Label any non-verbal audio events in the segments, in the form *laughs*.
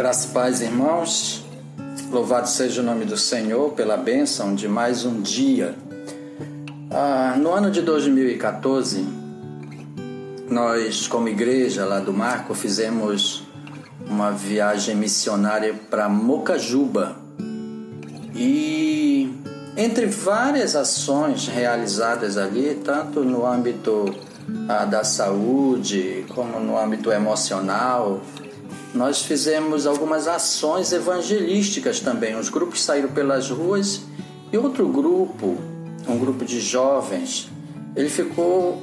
Graça e paz, irmãos. Louvado seja o nome do Senhor pela bênção de mais um dia. Ah, no ano de 2014, nós, como igreja lá do Marco, fizemos uma viagem missionária para Mocajuba. E entre várias ações realizadas ali, tanto no âmbito ah, da saúde, como no âmbito emocional, nós fizemos algumas ações evangelísticas também. Os grupos saíram pelas ruas e outro grupo, um grupo de jovens, ele ficou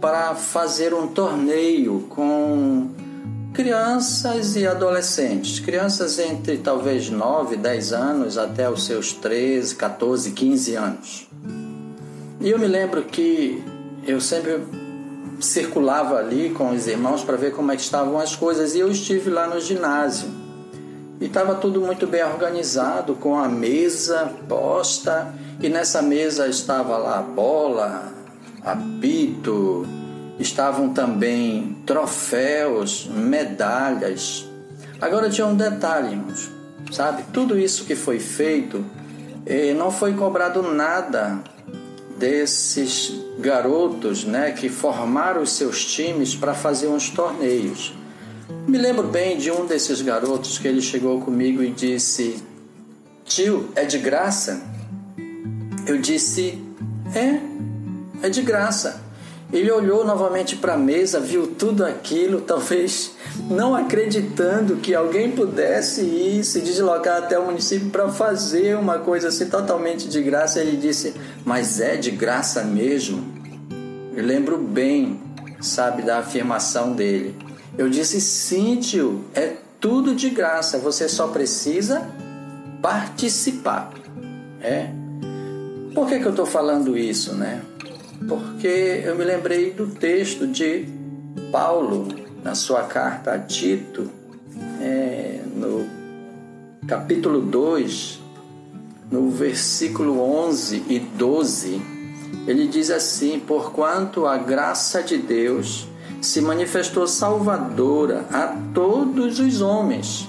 para fazer um torneio com crianças e adolescentes, crianças entre talvez 9, 10 anos até os seus 13, 14, 15 anos. E eu me lembro que eu sempre circulava ali com os irmãos para ver como é que estavam as coisas e eu estive lá no ginásio. E estava tudo muito bem organizado, com a mesa posta, e nessa mesa estava lá a bola, apito, estavam também troféus, medalhas. Agora tinha um detalhe, sabe? Tudo isso que foi feito, eh, não foi cobrado nada desses garotos né, que formaram os seus times para fazer uns torneios. Me lembro bem de um desses garotos que ele chegou comigo e disse: Tio, é de graça? Eu disse: É, é de graça. Ele olhou novamente para a mesa, viu tudo aquilo, *laughs* talvez não acreditando que alguém pudesse ir se deslocar até o município para fazer uma coisa assim totalmente de graça. Ele disse: Mas é de graça mesmo? Eu lembro bem, sabe, da afirmação dele. Eu disse: Sim, tio, é tudo de graça, você só precisa participar. É. Por que, que eu estou falando isso, né? Porque eu me lembrei do texto de Paulo na sua carta a Tito, é, no capítulo 2, no versículo 11 e 12, ele diz assim: Porquanto a graça de Deus se manifestou salvadora a todos os homens,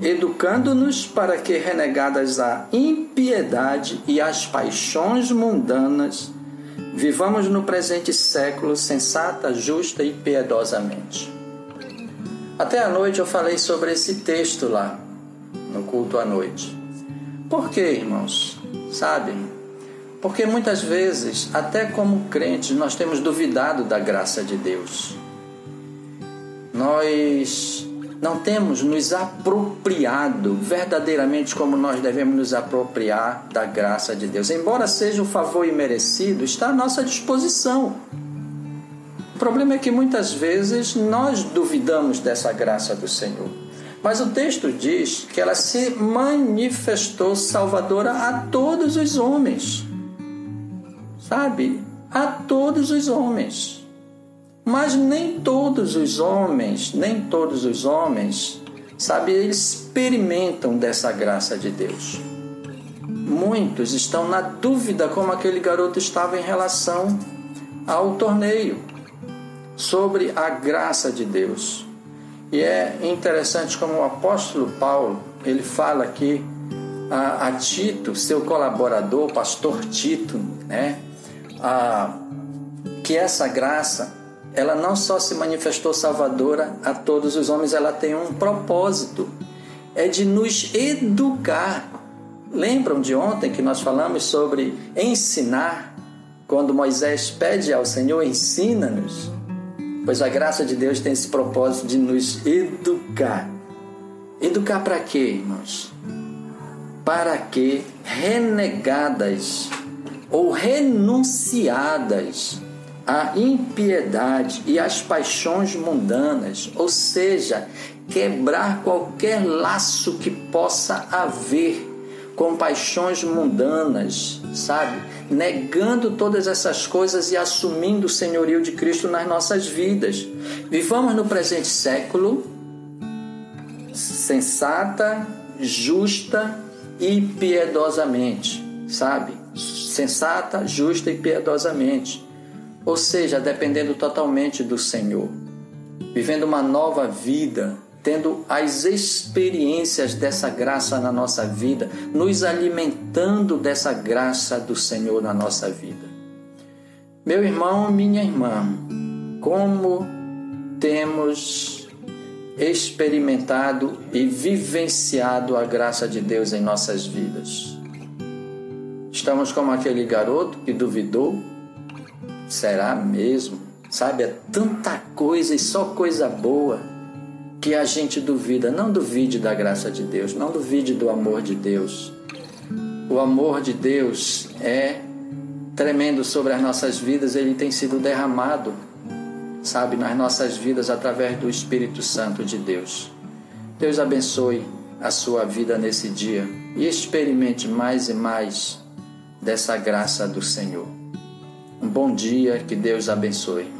educando-nos para que, renegadas a impiedade e as paixões mundanas, Vivamos no presente século sensata, justa e piedosamente. Até à noite eu falei sobre esse texto lá, no culto à noite. Por quê, irmãos? Sabe? Porque muitas vezes, até como crentes, nós temos duvidado da graça de Deus. Nós não temos nos apropriado verdadeiramente como nós devemos nos apropriar da graça de Deus. Embora seja um favor imerecido, está à nossa disposição. O problema é que muitas vezes nós duvidamos dessa graça do Senhor. Mas o texto diz que ela se manifestou salvadora a todos os homens. Sabe? A todos os homens. Mas nem todos os homens, nem todos os homens, sabe, eles experimentam dessa graça de Deus. Muitos estão na dúvida, como aquele garoto estava em relação ao torneio, sobre a graça de Deus. E é interessante como o apóstolo Paulo, ele fala aqui a, a Tito, seu colaborador, pastor Tito, né, a, que essa graça ela não só se manifestou salvadora a todos os homens, ela tem um propósito: é de nos educar. Lembram de ontem que nós falamos sobre ensinar? Quando Moisés pede ao Senhor, ensina-nos. Pois a graça de Deus tem esse propósito de nos educar. Educar para quê, irmãos? Para que renegadas ou renunciadas a impiedade e as paixões mundanas, ou seja, quebrar qualquer laço que possa haver com paixões mundanas, sabe? Negando todas essas coisas e assumindo o senhorio de Cristo nas nossas vidas. Vivamos no presente século sensata, justa e piedosamente, sabe? Sensata, justa e piedosamente ou seja, dependendo totalmente do Senhor, vivendo uma nova vida, tendo as experiências dessa graça na nossa vida, nos alimentando dessa graça do Senhor na nossa vida. Meu irmão, minha irmã, como temos experimentado e vivenciado a graça de Deus em nossas vidas? Estamos como aquele garoto que duvidou? Será mesmo? Sabe, é tanta coisa e só coisa boa que a gente duvida. Não duvide da graça de Deus, não duvide do amor de Deus. O amor de Deus é tremendo sobre as nossas vidas, ele tem sido derramado, sabe, nas nossas vidas através do Espírito Santo de Deus. Deus abençoe a sua vida nesse dia e experimente mais e mais dessa graça do Senhor. Bom dia, que Deus abençoe.